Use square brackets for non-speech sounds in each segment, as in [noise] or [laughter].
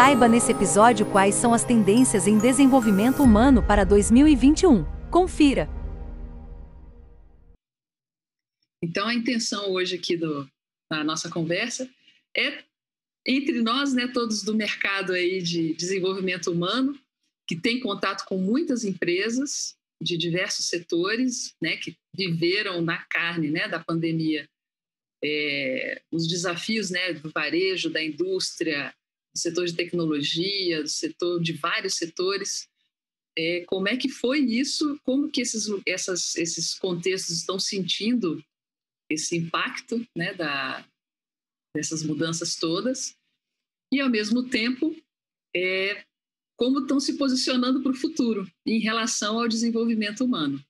Saiba nesse episódio quais são as tendências em desenvolvimento humano para 2021. Confira! Então, a intenção hoje aqui do, da nossa conversa é entre nós, né, todos do mercado aí de desenvolvimento humano, que tem contato com muitas empresas de diversos setores, né, que viveram na carne, né, da pandemia, é, os desafios, né, do varejo, da indústria, do setor de tecnologia, do setor de vários setores. É, como é que foi isso? Como que esses, essas, esses contextos estão sentindo esse impacto né, da, dessas mudanças todas? E, ao mesmo tempo, é, como estão se posicionando para o futuro em relação ao desenvolvimento humano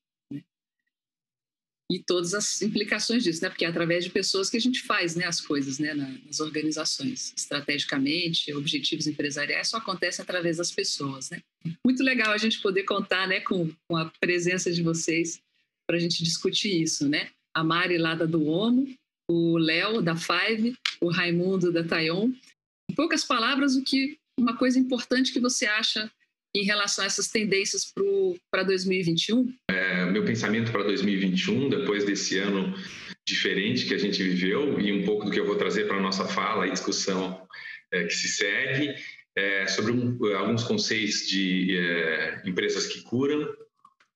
e todas as implicações disso, né? Porque é através de pessoas que a gente faz, né, as coisas, né, nas organizações, estrategicamente, objetivos empresariais só acontecem através das pessoas, né? Muito legal a gente poder contar, né, com, com a presença de vocês para a gente discutir isso, né? A Mari lá da Duomo, o Léo da Five, o Raimundo da Tayon. Em poucas palavras, o que uma coisa importante que você acha em relação a essas tendências para 2021? É, meu pensamento para 2021, depois desse ano diferente que a gente viveu e um pouco do que eu vou trazer para a nossa fala e discussão é, que se segue, é, sobre um, alguns conceitos de é, empresas que curam,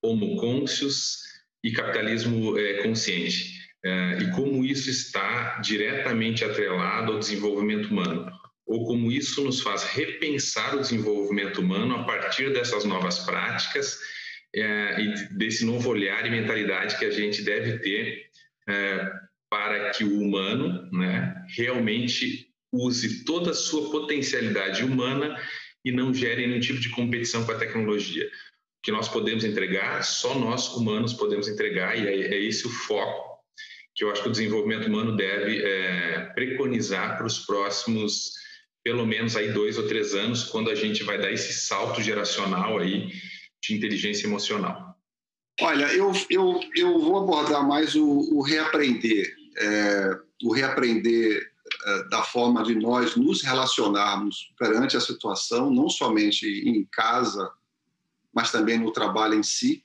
homo e capitalismo é, consciente. É, e como isso está diretamente atrelado ao desenvolvimento humano ou como isso nos faz repensar o desenvolvimento humano a partir dessas novas práticas é, e desse novo olhar e mentalidade que a gente deve ter é, para que o humano né, realmente use toda a sua potencialidade humana e não gere nenhum tipo de competição com a tecnologia. O que nós podemos entregar, só nós humanos podemos entregar, e é, é esse o foco que eu acho que o desenvolvimento humano deve é, preconizar para os próximos pelo menos aí dois ou três anos, quando a gente vai dar esse salto geracional aí de inteligência emocional? Olha, eu, eu, eu vou abordar mais o, o reaprender, é, o reaprender é, da forma de nós nos relacionarmos perante a situação, não somente em casa, mas também no trabalho em si.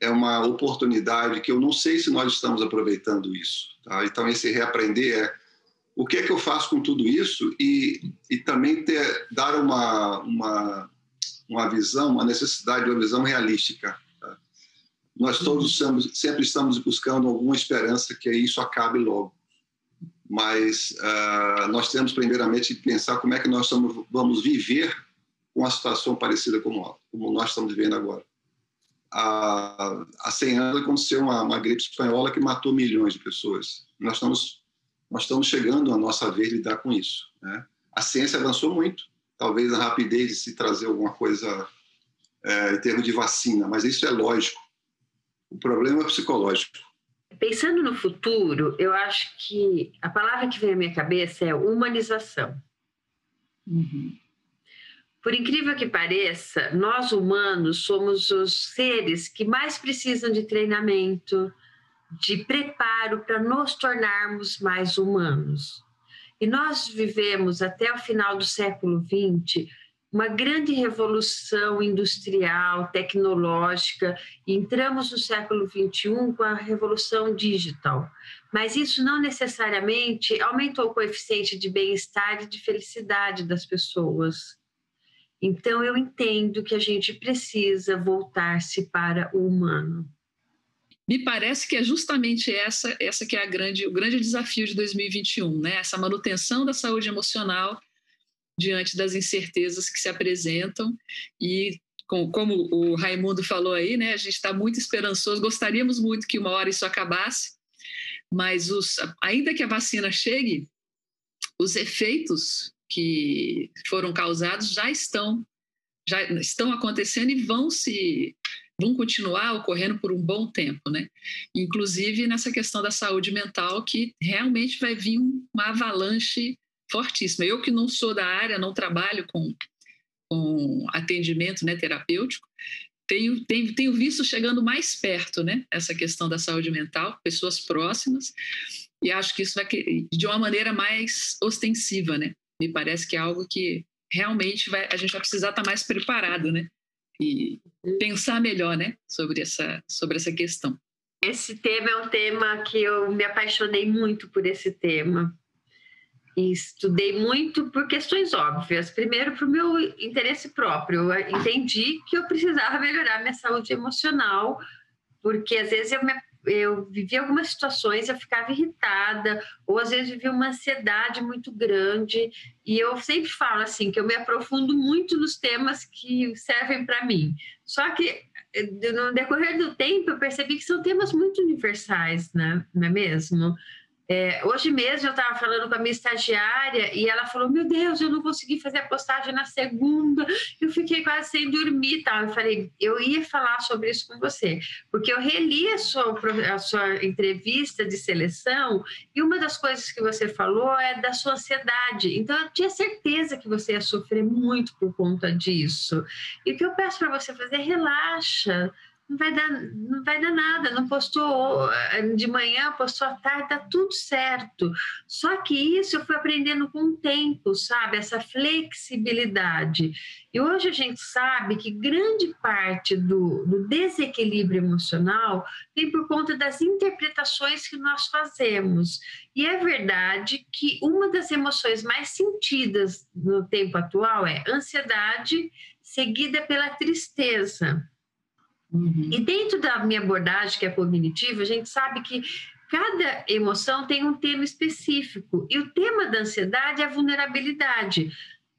É uma oportunidade que eu não sei se nós estamos aproveitando isso. Tá? Então, esse reaprender é o que é que eu faço com tudo isso e, e também ter, dar uma, uma, uma visão, uma necessidade de uma visão realística. Tá? Nós todos somos, sempre estamos buscando alguma esperança que isso acabe logo. Mas uh, nós temos, primeiramente, que pensar como é que nós estamos, vamos viver com uma situação parecida como, como nós estamos vivendo agora. Há, há 100 anos aconteceu uma, uma gripe espanhola que matou milhões de pessoas. Nós estamos nós estamos chegando à nossa vez de lidar com isso. Né? A ciência avançou muito, talvez a rapidez de se trazer alguma coisa é, em termos de vacina, mas isso é lógico. O problema é psicológico. Pensando no futuro, eu acho que a palavra que vem à minha cabeça é humanização. Uhum. Por incrível que pareça, nós humanos somos os seres que mais precisam de treinamento, de preparo para nos tornarmos mais humanos. E nós vivemos até o final do século XX uma grande revolução industrial, tecnológica, e entramos no século XXI com a revolução digital. Mas isso não necessariamente aumentou o coeficiente de bem-estar e de felicidade das pessoas. Então, eu entendo que a gente precisa voltar-se para o humano me parece que é justamente essa, essa que é a grande, o grande desafio de 2021, né? Essa manutenção da saúde emocional diante das incertezas que se apresentam e com, como o Raimundo falou aí, né? A gente está muito esperançoso, gostaríamos muito que uma hora isso acabasse, mas os, ainda que a vacina chegue, os efeitos que foram causados já estão já estão acontecendo e vão se vão continuar ocorrendo por um bom tempo, né? Inclusive nessa questão da saúde mental, que realmente vai vir uma avalanche fortíssima. Eu que não sou da área, não trabalho com, com atendimento né, terapêutico, tenho, tenho, tenho visto chegando mais perto, né? Essa questão da saúde mental, pessoas próximas, e acho que isso vai de uma maneira mais ostensiva, né? Me parece que é algo que realmente vai, a gente vai precisar estar mais preparado, né? E pensar melhor, né, sobre essa, sobre essa questão. Esse tema é um tema que eu me apaixonei muito por esse tema. E estudei muito por questões óbvias. Primeiro, para o meu interesse próprio. Eu entendi que eu precisava melhorar minha saúde emocional, porque às vezes eu me eu vivi algumas situações, eu ficava irritada, ou às vezes vivia uma ansiedade muito grande, e eu sempre falo assim, que eu me aprofundo muito nos temas que servem para mim. Só que eh, no decorrer do tempo eu percebi que são temas muito universais, né? não é mesmo? É, hoje mesmo eu estava falando com a minha estagiária e ela falou: Meu Deus, eu não consegui fazer a postagem na segunda, eu fiquei quase sem dormir. Tal. Eu falei: Eu ia falar sobre isso com você, porque eu reli a sua, a sua entrevista de seleção e uma das coisas que você falou é da sua ansiedade. Então eu tinha certeza que você ia sofrer muito por conta disso. E o que eu peço para você fazer é relaxa não vai dar, não vai dar nada. Não postou eh, de manhã, postou à tarde, tá tudo certo. Só que isso eu fui aprendendo com o tempo, sabe? Essa flexibilidade. E hoje a gente sabe que grande parte do, do desequilíbrio emocional vem por conta das interpretações que nós fazemos. E é verdade que uma das emoções mais sentidas no tempo atual é ansiedade, seguida pela tristeza. Uhum. E dentro da minha abordagem, que é cognitiva, a gente sabe que cada emoção tem um tema específico. E o tema da ansiedade é a vulnerabilidade.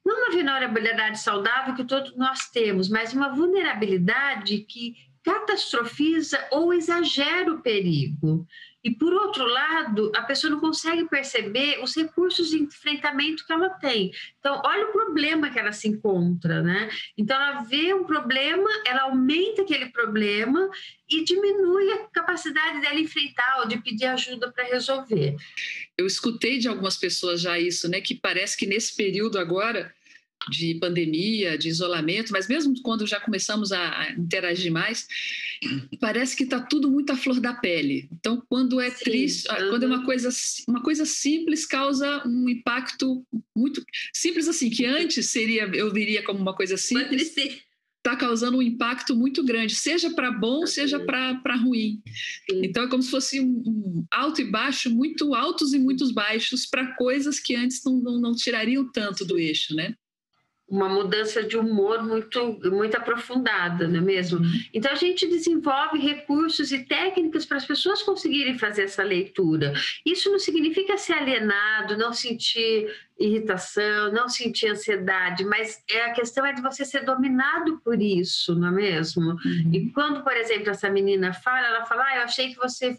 Não uma vulnerabilidade saudável que todos nós temos, mas uma vulnerabilidade que catastrofiza ou exagera o perigo. E, por outro lado, a pessoa não consegue perceber os recursos de enfrentamento que ela tem. Então, olha o problema que ela se encontra, né? Então, ela vê um problema, ela aumenta aquele problema e diminui a capacidade dela enfrentar ou de pedir ajuda para resolver. Eu escutei de algumas pessoas já isso, né? Que parece que nesse período agora de pandemia, de isolamento, mas mesmo quando já começamos a, interagir mais, parece que está tudo muito à flor da pele. Então, quando é Sim. triste, uhum. quando é uma coisa, uma coisa simples, causa um impacto muito simples assim, que antes seria, eu diria como uma coisa simples. Está causando um impacto muito grande, seja para bom, seja para ruim. Sim. Então é como se fosse um, um, alto e baixo, muito altos e muitos baixos para coisas que antes não, não, não tirariam tanto do eixo, né? Uma mudança de humor muito, muito aprofundada, não é mesmo? Uhum. Então a gente desenvolve recursos e técnicas para as pessoas conseguirem fazer essa leitura. Isso não significa ser alienado, não sentir irritação, não sentir ansiedade, mas é a questão é de você ser dominado por isso, não é mesmo? Uhum. E quando, por exemplo, essa menina fala, ela fala: ah, eu achei que você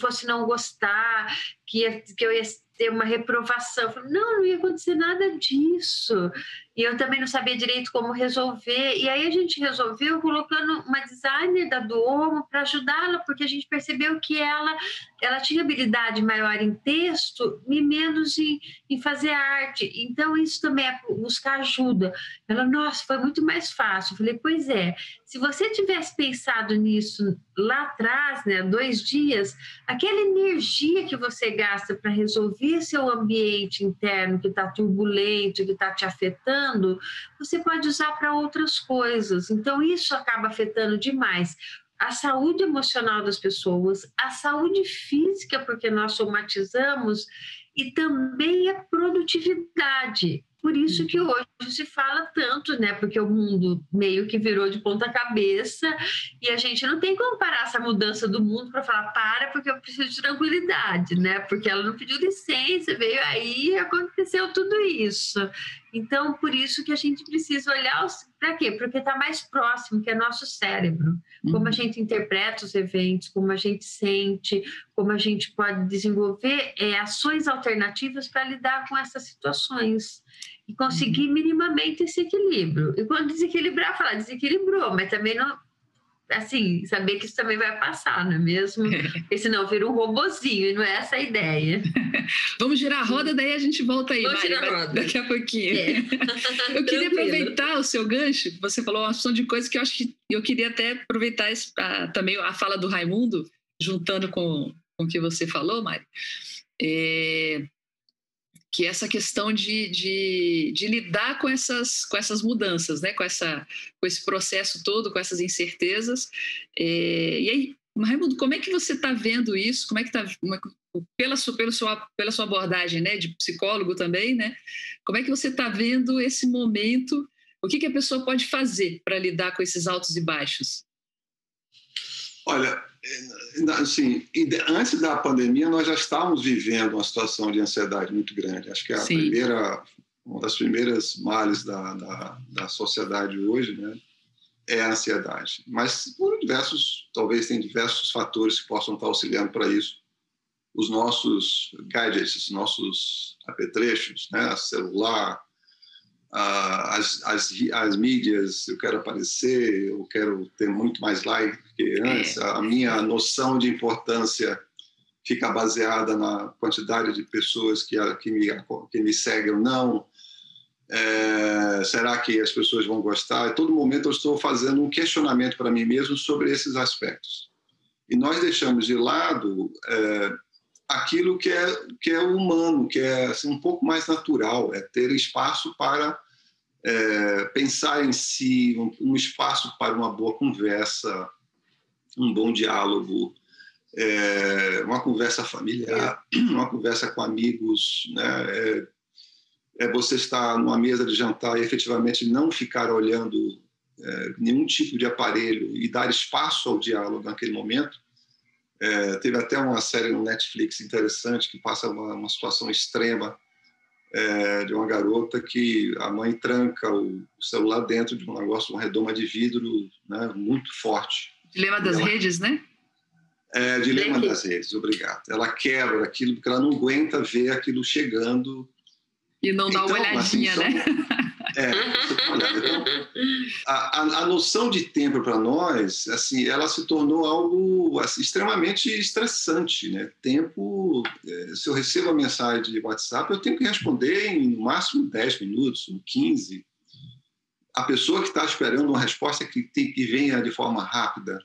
fosse não gostar, que, que eu ia ter uma reprovação. Eu falei, não, não ia acontecer nada disso. E eu também não sabia direito como resolver. E aí a gente resolveu colocando uma designer da Duomo para ajudá-la, porque a gente percebeu que ela, ela tinha habilidade maior em texto e menos em, em fazer arte. Então isso também é buscar ajuda. Ela, nossa, foi muito mais fácil. Eu falei, pois é. Se você tivesse pensado nisso lá atrás, né, dois dias, aquela energia que você gasta para resolver seu ambiente interno que está turbulento, que está te afetando afetando, você pode usar para outras coisas. Então, isso acaba afetando demais a saúde emocional das pessoas, a saúde física, porque nós somatizamos, e também a produtividade. Por isso que hoje se fala tanto, né? Porque o mundo meio que virou de ponta cabeça e a gente não tem como parar essa mudança do mundo para falar para porque eu preciso de tranquilidade, né? Porque ela não pediu licença, veio aí e aconteceu tudo isso. Então, por isso que a gente precisa olhar para quê? Porque está mais próximo, que é nosso cérebro. Como a uhum. gente interpreta os eventos, como a gente sente, como a gente pode desenvolver é, ações alternativas para lidar com essas situações e conseguir uhum. minimamente esse equilíbrio. E quando desequilibrar, falar desequilibrou, mas também não. Assim, saber que isso também vai passar, não é mesmo? [laughs] Porque senão vira um robozinho e não é essa a ideia. [laughs] Vamos girar a roda, daí a gente volta aí, Vamos girar a roda. daqui a pouquinho. É. [laughs] eu queria aproveitar o seu gancho, você falou uma opção de coisas que eu acho que eu queria até aproveitar esse, a, também a fala do Raimundo, juntando com, com o que você falou, Mari. É, que é essa questão de, de, de, lidar com essas, com essas mudanças, né? com, essa, com esse processo todo, com essas incertezas. É, e aí, Raimundo, como é que você está vendo isso? Como é que está pela sua, pela sua, pela sua abordagem, né, de psicólogo também, né? Como é que você está vendo esse momento? O que, que a pessoa pode fazer para lidar com esses altos e baixos? Olha, assim, antes da pandemia nós já estávamos vivendo uma situação de ansiedade muito grande. Acho que é a Sim. primeira, uma das primeiras males da, da, da sociedade hoje, né? é a ansiedade. Mas por diversos, talvez tem diversos fatores que possam estar auxiliando para isso. Os nossos gadgets, nossos apetrechos, né, celular, as, as, as mídias, eu quero aparecer, eu quero ter muito mais like que antes, é. a minha noção de importância fica baseada na quantidade de pessoas que, que, me, que me seguem ou não, é, será que as pessoas vão gostar? A todo momento eu estou fazendo um questionamento para mim mesmo sobre esses aspectos. E nós deixamos de lado é, aquilo que é, que é humano, que é assim, um pouco mais natural, é ter espaço para é, pensar em si, um, um, espaço para uma boa conversa, um bom diálogo, é, uma conversa familiar, [clears throat] uma conversa com amigos, né? É, é você estar numa mesa de jantar e efetivamente não ficar olhando é, nenhum tipo de aparelho e dar espaço ao diálogo naquele momento. É, teve até uma série no Netflix interessante que passa uma, uma situação extrema é, de uma garota que a mãe tranca o, o, celular dentro de um negócio, uma redoma de vidro né, muito forte. Dilema das ela, redes, né? É, dilema das redes, obrigado. Ela quebra aquilo porque ela não aguenta ver aquilo chegando e não dá então, uma olhadinha, assim, né? [laughs] É, então, a, a, a, noção de tempo para nós, assim, ela se tornou algo assim, extremamente estressante, né? Tempo, é, se eu recebo a mensagem de WhatsApp, eu tenho que responder em no máximo 10 minutos, 15. A pessoa que está esperando uma resposta que, tem, que venha de forma rápida.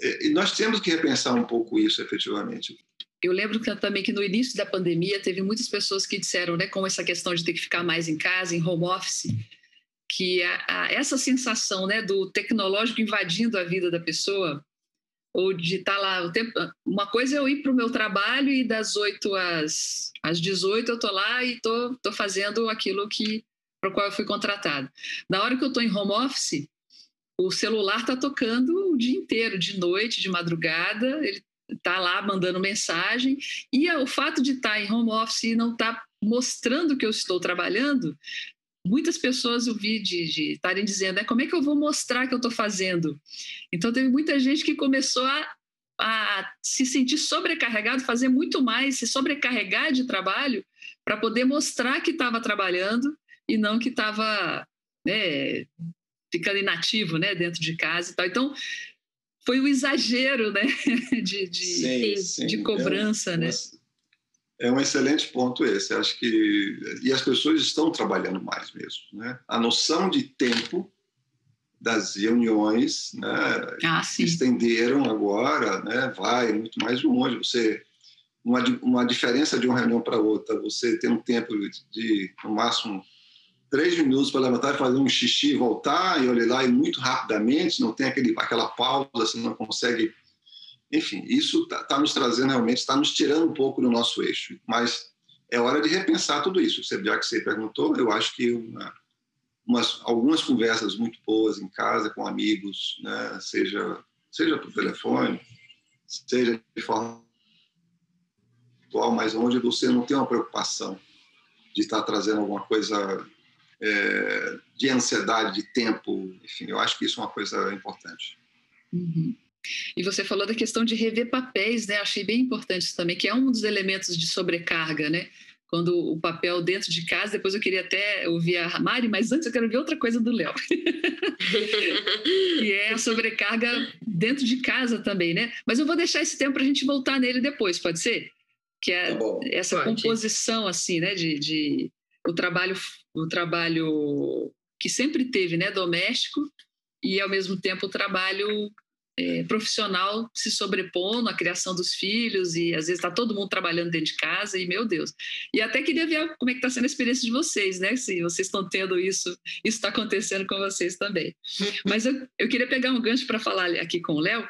É, e nós temos que repensar um pouco isso, efetivamente eu lembro também que no início da pandemia teve muitas pessoas que disseram, né, com essa questão de ter que ficar mais em casa, em home office, que a, a, essa sensação, né, do tecnológico invadindo a vida da pessoa, ou de estar tá lá o tempo. Uma coisa é eu ir para o meu trabalho e das 8 às, às 18 eu estou lá e estou tô, tô fazendo aquilo que para o qual eu fui contratado. Na hora que eu estou em home office, o celular está tocando o dia inteiro, de noite, de madrugada, ele tá lá mandando mensagem e o fato de estar tá em home office e não estar tá mostrando que eu estou trabalhando, muitas pessoas eu vi de estarem dizendo, né, como é que eu vou mostrar que eu estou fazendo? Então teve muita gente que começou a, a se sentir sobrecarregado, fazer muito mais, se sobrecarregar de trabalho para poder mostrar que estava trabalhando e não que estava né, ficando inativo né, dentro de casa e tal. Então, foi o exagero né? [laughs] de, de, sim, sim. de cobrança. É, né? é um excelente ponto esse. Acho que e as pessoas estão trabalhando mais mesmo. Né? A noção de tempo das reuniões né, ah, estenderam agora, né, vai muito mais longe. Você uma, uma diferença de uma reunião para outra, você tem um tempo de, de no máximo três minutos para levantar e fazer um xixi voltar, e olhar lá e muito rapidamente, não tem aquele, aquela pausa, você não consegue. Enfim, isso está tá nos trazendo realmente, está nos tirando um pouco do nosso eixo. Mas é hora de repensar tudo isso. Já que você perguntou, eu acho que uma, umas, algumas conversas muito boas em casa, com amigos, né, seja, seja por telefone, seja de forma atual, mas onde você não tem uma preocupação de estar trazendo alguma coisa é, de ansiedade, de tempo, enfim, eu acho que isso é uma coisa importante. Uhum. E você falou da questão de rever papéis, né? Achei bem importante isso também, que é um dos elementos de sobrecarga, né? Quando o papel dentro de casa, depois eu queria até ouvir a Mari, mas antes eu quero ver outra coisa do Léo. [laughs] e é a sobrecarga dentro de casa também, né? Mas eu vou deixar esse tempo para a gente voltar nele depois, pode ser? Que é tá essa pode. composição, assim, né? De, de o trabalho o trabalho que sempre teve, né, doméstico, e ao mesmo tempo o trabalho é, profissional se sobrepondo à criação dos filhos e às vezes está todo mundo trabalhando dentro de casa e meu Deus. E até queria ver como é que está sendo a experiência de vocês, né? Se vocês estão tendo isso, isso está acontecendo com vocês também. Mas eu, eu queria pegar um gancho para falar aqui com o Léo,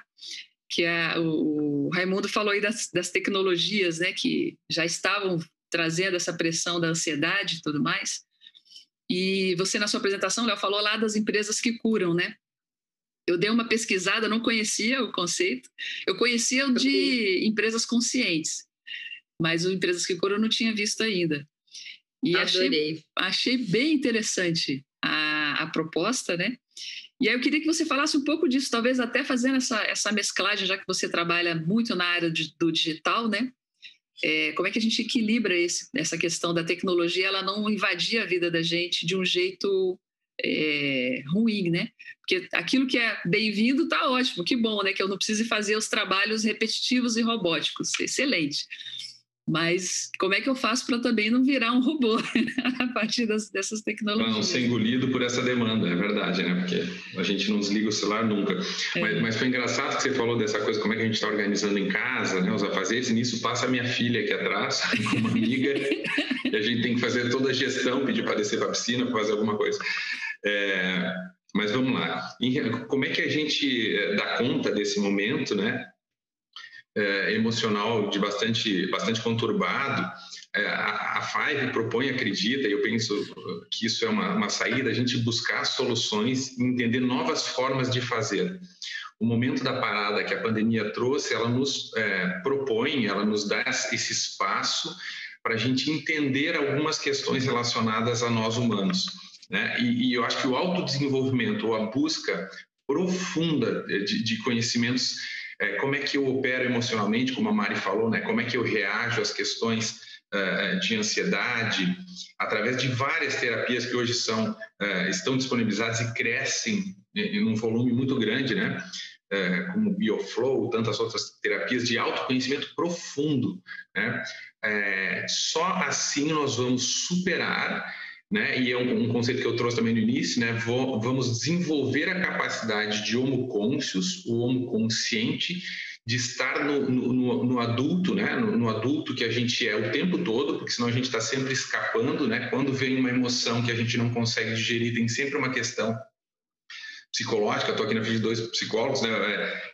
que é o, o Raimundo falou aí das, das tecnologias, né? Que já estavam trazendo essa pressão da ansiedade e tudo mais. E você, na sua apresentação, Léo, falou lá das empresas que curam, né? Eu dei uma pesquisada, não conhecia o conceito. Eu conhecia o de empresas conscientes, mas o Empresas que Curam eu não tinha visto ainda. E achei, achei bem interessante a, a proposta, né? E aí eu queria que você falasse um pouco disso, talvez até fazendo essa, essa mesclagem, já que você trabalha muito na área de, do digital, né? É, como é que a gente equilibra esse, essa questão da tecnologia, ela não invadir a vida da gente de um jeito é, ruim, né? Porque aquilo que é bem-vindo está ótimo, que bom, né? Que eu não precise fazer os trabalhos repetitivos e robóticos, excelente. Mas como é que eu faço para também não virar um robô [laughs] a partir das, dessas tecnologias? Não ser engolido por essa demanda, é verdade, né? Porque a gente não desliga o celular nunca. É. Mas, mas, foi engraçado que você falou dessa coisa, como é que a gente está organizando em casa, né? Os afazeres, e nisso passa a minha filha aqui atrás, com [laughs] uma amiga, e a gente tem que fazer toda a gestão, pedir para descer para a piscina, fazer alguma coisa. É, mas vamos lá. Como é que a gente eh, dá conta desse momento, né? É, emocional de bastante, bastante conturbado. É, a, a Five propõe, acredita, e eu penso que isso é uma, uma saída, a gente buscar soluções entender novas formas de fazer. O momento da parada que a pandemia trouxe, ela nos é, propõe, ela nos dá esse espaço para a gente entender algumas questões relacionadas a nós humanos. Né? E, e eu acho que o autodesenvolvimento ou a busca profunda de, de conhecimentos, é, como é que eu opero emocionalmente, como a Mari falou, né? como é que eu reajo às questões uh, de ansiedade, através de várias terapias que hoje são, uh, estão disponibilizadas e crescem em um volume muito grande, né? Uh, como Bioflow, tantas outras terapias de autoconhecimento profundo. Né? Só assim nós vamos superar né? E é um, um, conceito que eu trouxe também no início, né? Vou, vamos desenvolver a capacidade de homo conscious, o homo consciente, de estar no, no, no adulto, né? No, no, adulto que a gente é o tempo todo, porque senão a gente está sempre escapando, né? Quando vem uma emoção que a gente não consegue digerir, tem sempre uma questão psicológica, estou aqui na frente de dois psicólogos, né,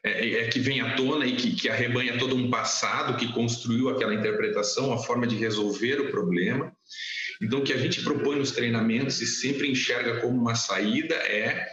é, é, é, que vem à tona e que, que arrebanha todo um passado que construiu aquela interpretação, a forma de resolver o problema. Então, o que a gente propõe nos treinamentos e sempre enxerga como uma saída é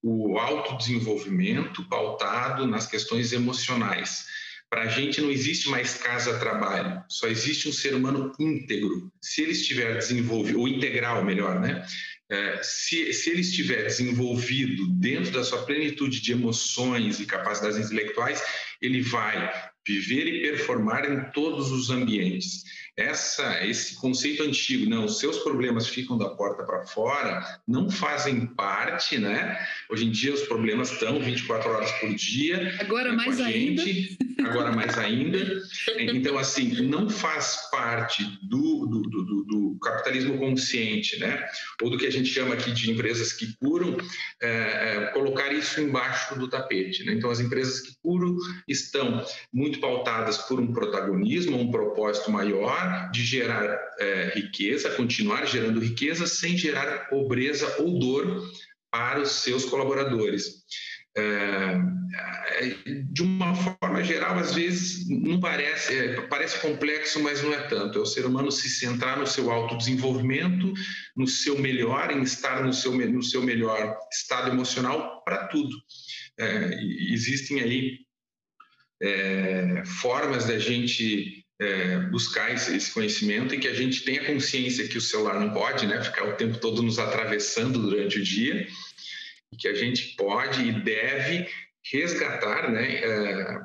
o autodesenvolvimento pautado nas questões emocionais. Para a gente não existe mais casa-trabalho, só existe um ser humano íntegro. Se ele estiver desenvolvido, ou integral, melhor, né? É, se, se ele estiver desenvolvido dentro da sua plenitude de emoções e capacidades intelectuais, ele vai viver e performar em todos os ambientes essa, esse conceito antigo, não, os seus problemas ficam da porta para fora, não fazem parte, né? Hoje em dia os problemas estão 24 horas por dia. Agora né, mais ainda. agora mais ainda. [laughs] Então, assim, não faz parte do, do, do, do, capitalismo consciente, né? Ou do que a gente chama aqui de empresas que curam, é, é, colocar isso embaixo do tapete. Né? Então, as empresas que curam estão muito pautadas por um protagonismo, um propósito maior, de gerar é, riqueza, continuar gerando riqueza sem gerar pobreza ou dor para os seus colaboradores. É, é, de uma forma geral, às vezes não parece, é, parece complexo, mas não é tanto. É o ser humano se centrar no seu autodesenvolvimento, no seu melhor, em estar no seu, no seu melhor estado emocional para tudo. É, existem aí é, formas da gente é, buscar esse, esse, conhecimento e que a gente tenha consciência que o celular não pode né, ficar o tempo todo nos atravessando durante o dia e que a gente pode e deve resgatar, né, é,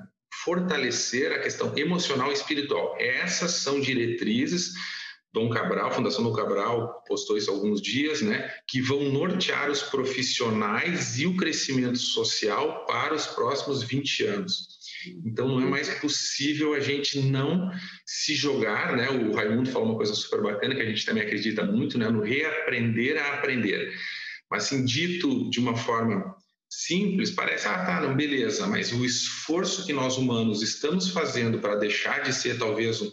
fortalecer a questão emocional e espiritual. Essas são diretrizes Dom Cabral, Fundação Dom Cabral postou isso há alguns dias, né, que vão nortear os profissionais e o crescimento social para os próximos 20 anos. Então não é mais possível a gente não se jogar, né? O Raimundo falou uma coisa super bacana que a gente também acredita muito, né? No reaprender a aprender. Mas assim, dito de uma forma simples, parece, ah, tá, não, beleza, mas o esforço que nós humanos estamos fazendo para deixar de ser talvez um,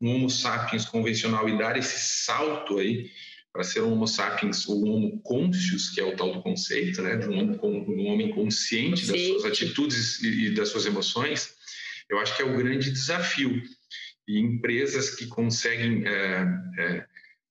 um Homo sapiens convencional e dar esse salto aí para ser um Homo sapiens ou um Homo conscious, que é o tal do conceito, né, de um, um homem consciente das suas atitudes e, e das suas emoções, eu acho que é o grande desafio. E empresas que conseguem é, é,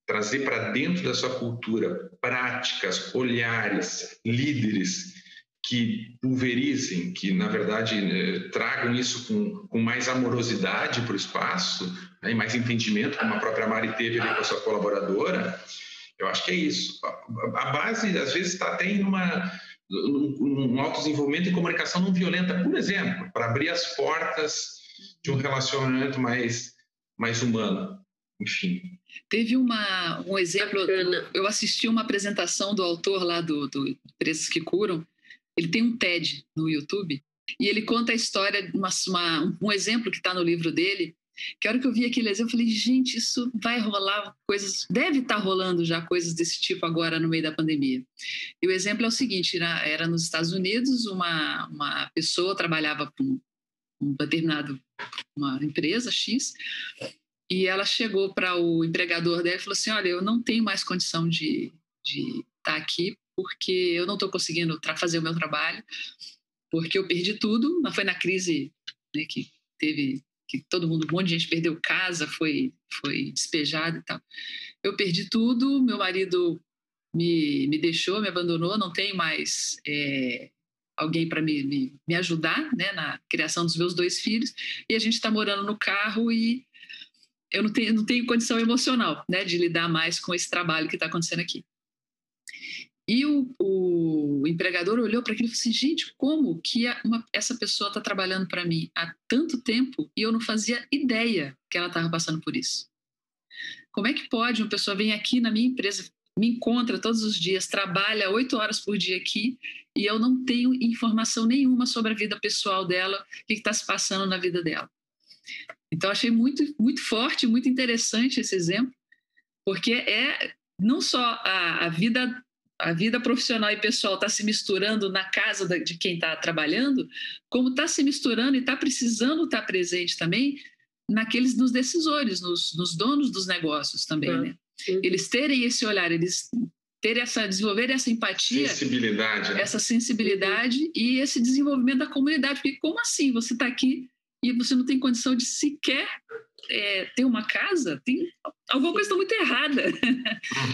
trazer para dentro da sua cultura práticas, olhares, líderes que pulverizem, que na verdade eh, tragam isso com, com mais amorosidade para o espaço né, e mais entendimento, como a própria Mari teve ali com a sua colaboradora, eu acho que é isso. A, a base, às vezes, está até em uma, um, um autodesenvolvimento e comunicação não violenta, por exemplo, para abrir as portas de um relacionamento mais, mais humano. Enfim. Teve uma, um exemplo, Bacana. eu assisti uma apresentação do autor lá do, do Preços que Curam, ele tem um TED no YouTube e ele conta a história, uma, uma, um exemplo que está no livro dele. Que a hora que eu vi aquele exemplo, eu falei, gente, isso vai rolar coisas, deve estar tá rolando já coisas desse tipo agora no meio da pandemia. E o exemplo é o seguinte: era, era nos Estados Unidos, uma, uma pessoa trabalhava para um, um determinado, uma empresa X, e ela chegou para o empregador dela e falou assim: Olha, eu não tenho mais condição de estar tá aqui porque eu não estou conseguindo fazer o meu trabalho, porque eu perdi tudo. Não foi na crise né, que teve que todo mundo, um monte de gente perdeu casa, foi foi despejado e tal. Eu perdi tudo, meu marido me, me deixou, me abandonou, não tenho mais é, alguém para me, me, me, ajudar né, na criação dos meus dois filhos, e a gente está morando no carro e eu não tenho, não tenho condição emocional né, de lidar mais com esse trabalho que está acontecendo aqui. E o, o empregador olhou para aquilo e falou assim: gente, como que uma, essa pessoa está trabalhando para mim há tanto tempo e eu não fazia ideia que ela estava passando por isso? Como é que pode uma pessoa vir aqui na minha empresa, me encontra todos os dias, trabalha oito horas por dia aqui e eu não tenho informação nenhuma sobre a vida pessoal dela, o que está se passando na vida dela? Então, achei muito, muito forte, muito interessante esse exemplo, porque é não só a, a vida a vida profissional e pessoal está se misturando na casa de quem está trabalhando, como está se misturando e está precisando estar tá presente também naqueles nos decisores, nos, nos donos dos negócios também, é. né? Eles terem esse olhar, eles terem essa desenvolver essa empatia, sensibilidade, né? essa sensibilidade e esse desenvolvimento da comunidade, porque como assim você está aqui e você não tem condição de sequer é, ter uma casa, tem alguma coisa está muito errada.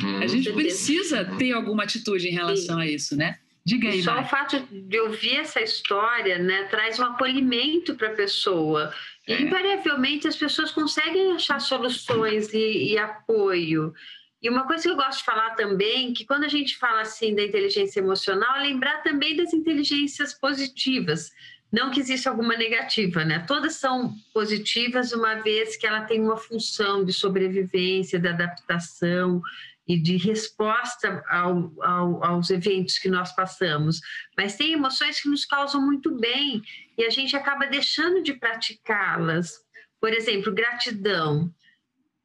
Uhum, a gente precisa uhum. ter alguma atitude em relação Sim. a isso, né? Diga aí, Só vai. o fato de ouvir essa história, né, traz um acolhimento para a pessoa. E, é. invariavelmente, as pessoas conseguem achar soluções e, e apoio. E uma coisa que eu gosto de falar também, que quando a gente fala assim da inteligência emocional, é lembrar também das inteligências positivas. Não que exista alguma negativa, né? Todas são positivas, uma vez que ela tem uma função de sobrevivência, de adaptação e de resposta ao, ao, aos eventos que nós passamos. Mas tem emoções que nos causam muito bem e a gente acaba deixando de praticá-las. Por exemplo, gratidão.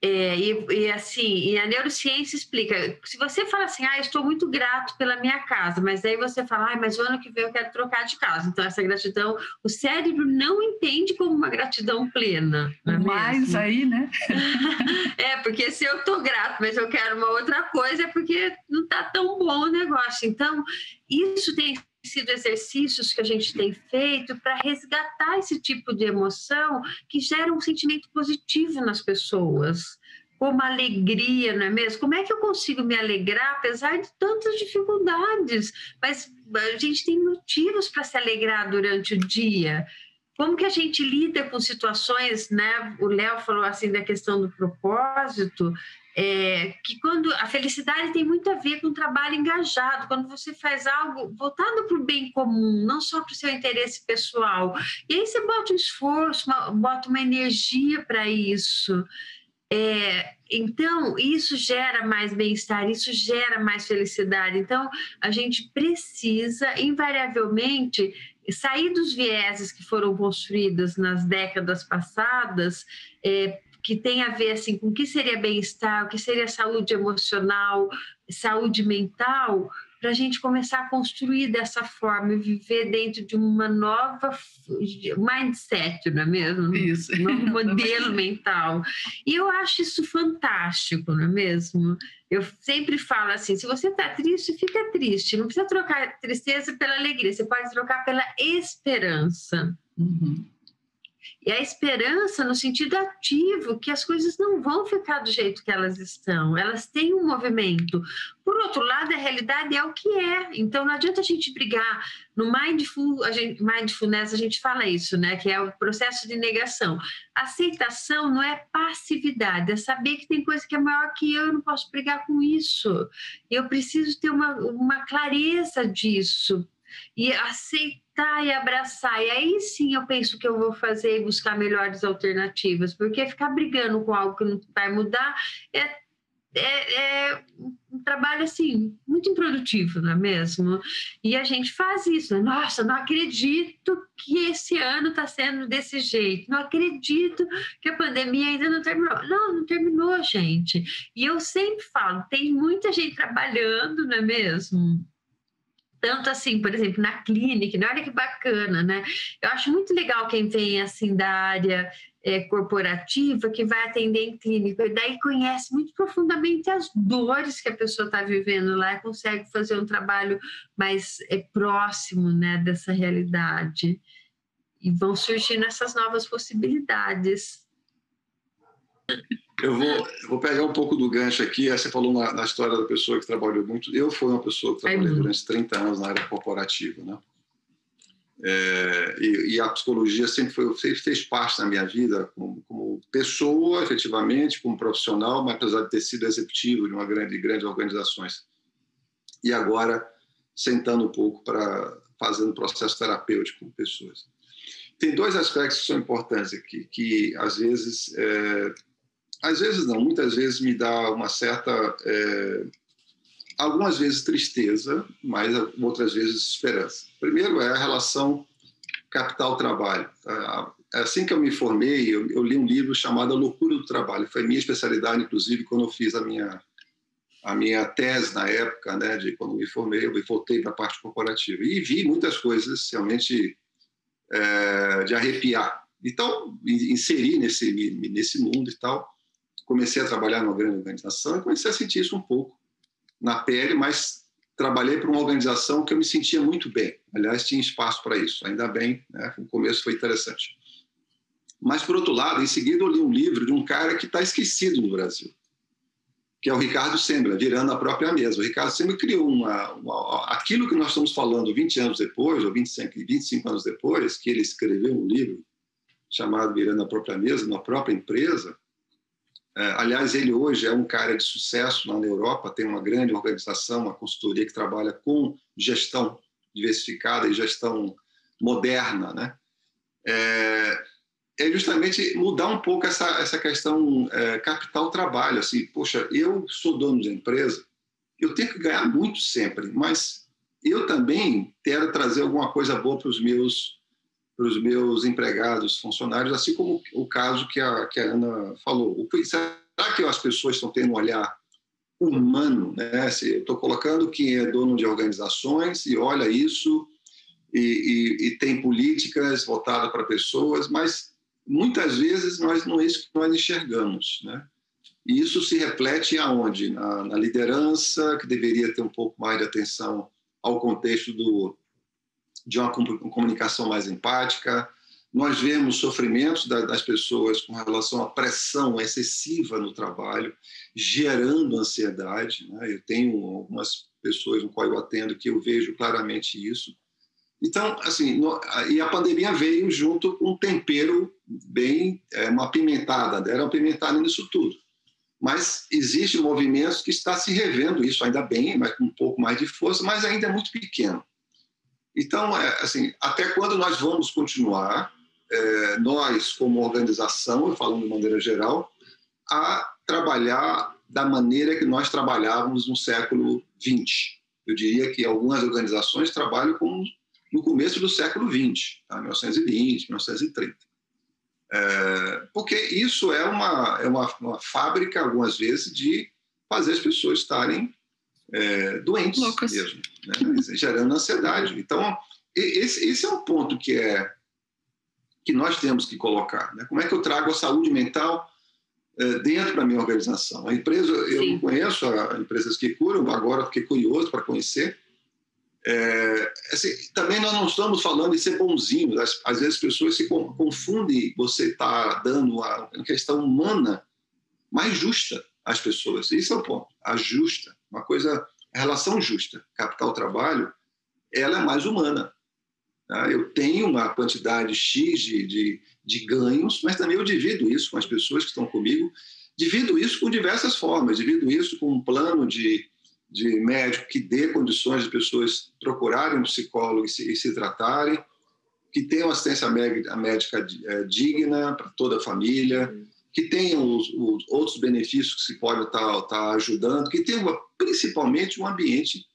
É, e, e, assim, e a neurociência explica, se você fala assim, ah, estou muito grato pela minha casa, mas aí você fala, ah, mas o ano que vem eu quero trocar de casa. Então, essa gratidão, o cérebro não entende como uma gratidão plena. É mas aí, né? [laughs] é, porque se eu estou grato, mas eu quero uma outra coisa, é porque não está tão bom o negócio. Então, isso tem sido exercícios que a gente tem feito para resgatar esse tipo de emoção que gera um sentimento positivo nas pessoas, como alegria, não é mesmo? Como é que eu consigo me alegrar apesar de tantas dificuldades? Mas a gente tem motivos para se alegrar durante o dia. Como que a gente lida com situações, né? O Léo falou assim da questão do propósito é, que quando a felicidade tem muito a ver com o trabalho engajado, quando você faz algo voltado para o bem comum, não só para o seu interesse pessoal. E aí você bota um esforço, uma, bota uma energia para isso. É, então, isso gera mais bem-estar, isso gera mais felicidade. Então, a gente precisa, invariavelmente, sair dos vieses que foram construídos nas décadas passadas, é, que tem a ver assim com o que seria bem-estar, o que seria saúde emocional, saúde mental, para a gente começar a construir dessa forma e viver dentro de uma nova mindset, não é mesmo? Isso. Um novo [laughs] modelo mental. E eu acho isso fantástico, não é mesmo? Eu sempre falo assim: se você está triste, fica triste. Não precisa trocar tristeza pela alegria, você pode trocar pela esperança. Uhum. E a esperança no sentido ativo, que as coisas não vão ficar do jeito que elas estão, elas têm um movimento. Por outro lado, a realidade é o que é. Então não adianta a gente brigar. No mindful, a gente, mindfulness a gente fala isso, né? Que é o processo de negação. Aceitação não é passividade, é saber que tem coisa que é maior que eu, eu não posso brigar com isso. Eu preciso ter uma, uma clareza disso e aceitar e abraçar. E aí sim eu penso que eu vou fazer e buscar melhores alternativas, porque ficar brigando com algo que não vai mudar é, é, é um trabalho assim muito improdutivo, não é mesmo? E a gente faz isso. Né? Nossa, não acredito que esse ano está sendo desse jeito. Não acredito que a pandemia ainda não terminou. Não, não terminou, gente. E eu sempre falo, tem muita gente trabalhando, não é mesmo? Tanto assim, por exemplo, na clínica, né? olha que bacana, né? Eu acho muito legal quem vem assim da área é, corporativa que vai atender em clínica e daí conhece muito profundamente as dores que a pessoa está vivendo lá e consegue fazer um trabalho mais é, próximo, né, dessa realidade. E vão surgindo essas novas possibilidades. Eu vou, vou pegar um pouco do gancho aqui. Você falou na, na, história da pessoa que trabalhou muito. Eu fui uma pessoa que trabalhei durante 30 anos na área corporativa, né? É, e, e, a psicologia sempre foi fez, fez parte da minha vida como, como, pessoa, efetivamente, como profissional, mas apesar de ter sido executivo de uma grande, grandes organizações. E agora sentando um pouco para fazendo processo terapêutico com pessoas. Tem dois aspectos que são importantes aqui, que às vezes é, às vezes não, muitas vezes me dá uma certa, é, algumas vezes tristeza, mas outras vezes esperança. Primeiro é a relação capital-trabalho. Tá? Assim que eu me formei, eu, eu, li um livro chamado A Loucura do Trabalho. Foi minha especialidade, inclusive, quando eu fiz a minha a minha tese na época, né, de quando me formei, eu voltei para a parte corporativa e vi muitas coisas realmente é, de arrepiar. Então, inseri nesse nesse mundo e tal comecei a trabalhar numa grande organização e comecei a sentir isso um pouco na pele, mas trabalhei para uma organização que eu me sentia muito bem. Aliás, tinha espaço para isso, ainda bem, né? o começo foi interessante. Mas, por outro lado, em seguida eu li um livro de um cara que está esquecido no Brasil, que é o Ricardo Sembra, virando a própria mesa. O Ricardo Sembra criou uma, uma, aquilo que nós estamos falando 20 anos depois, ou 25, 25 anos depois, que ele escreveu um livro chamado Virando a Própria Mesa, na própria empresa, aliás, ele hoje é um cara de sucesso lá na Europa, tem uma grande organização, uma consultoria que trabalha com gestão diversificada e gestão moderna, né? É, é justamente mudar um pouco essa, essa questão é, capital-trabalho. Assim, poxa, eu sou dono de empresa, eu tenho que ganhar muito sempre, mas eu também quero trazer alguma coisa boa para os meus para os meus empregados, funcionários, assim como o caso que a, que a Ana falou. Será que as pessoas estão tendo um olhar humano? Né? Estou colocando quem é dono de organizações e olha isso e, e, e tem políticas voltadas para pessoas, mas muitas vezes nós não é isso que nós enxergamos, né? E isso se reflete aonde? Na, na liderança, que deveria ter um pouco mais de atenção ao contexto do, de uma comunicação mais empática. Nós vemos sofrimentos das pessoas com relação à pressão excessiva no trabalho, gerando ansiedade. Né? Eu tenho algumas pessoas no qual eu atendo que eu vejo claramente isso. Então, assim, e a pandemia veio junto com um tempero bem, é, uma pimentada, era uma pimentada nisso tudo. Mas existe movimentos que está se revendo isso, ainda bem, mas com um pouco mais de força, mas ainda é muito pequeno. Então, é, assim, até quando nós vamos continuar, é, nós como organização, falando de maneira geral, a trabalhar da maneira que nós trabalhávamos no século XX? Eu diria que algumas organizações trabalham como no começo do século XX, tá? 1920, 1930. É, porque isso é uma, é uma, uma fábrica, algumas vezes, de fazer as pessoas estarem é, doentes Loucas. mesmo, né? gerando ansiedade. Então, esse, esse, é um ponto que é que nós temos que colocar. Né? Como é que eu trago a saúde mental é, dentro da minha organização? A empresa, eu Sim. não conheço a, empresas que curam, agora fiquei curioso para conhecer. É, assim, também nós não estamos falando de ser bonzinho. Às, às vezes as pessoas se confundem. Você está dando a, a questão humana mais justa às pessoas. Isso é o ponto. A justa, uma coisa, a relação justa, capital-trabalho, ela é mais humana. Tá? Eu tenho uma quantidade X de, de, de ganhos, mas também eu divido isso com as pessoas que estão comigo. Divido isso com diversas formas. Divido isso com um plano de de médico que dê condições de pessoas procurarem um psicólogo e se, e se tratarem, que tenham assistência médica é, digna para toda a família, que tenham os, os, outros benefícios que se pode estar, tá, tá ajudando, que tenham principalmente um ambiente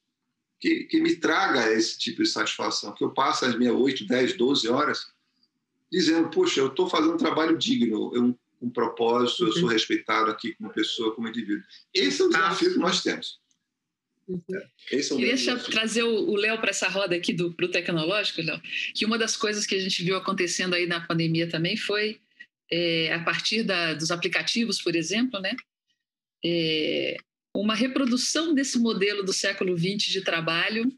que, que me traga esse tipo de satisfação, que eu passe as minhas 8, 10, 12 horas dizendo, poxa, eu estou fazendo um trabalho digno, eu, um propósito, eu sou uhum. respeitado aqui como pessoa, como indivíduo. Esse é o desafio que nós temos. Uhum. É, é Queria trazer o Léo para essa roda aqui do pro tecnológico, Léo, que uma das coisas que a gente viu acontecendo aí na pandemia também foi é, a partir da, dos aplicativos, por exemplo, né? É, uma reprodução desse modelo do século XX de trabalho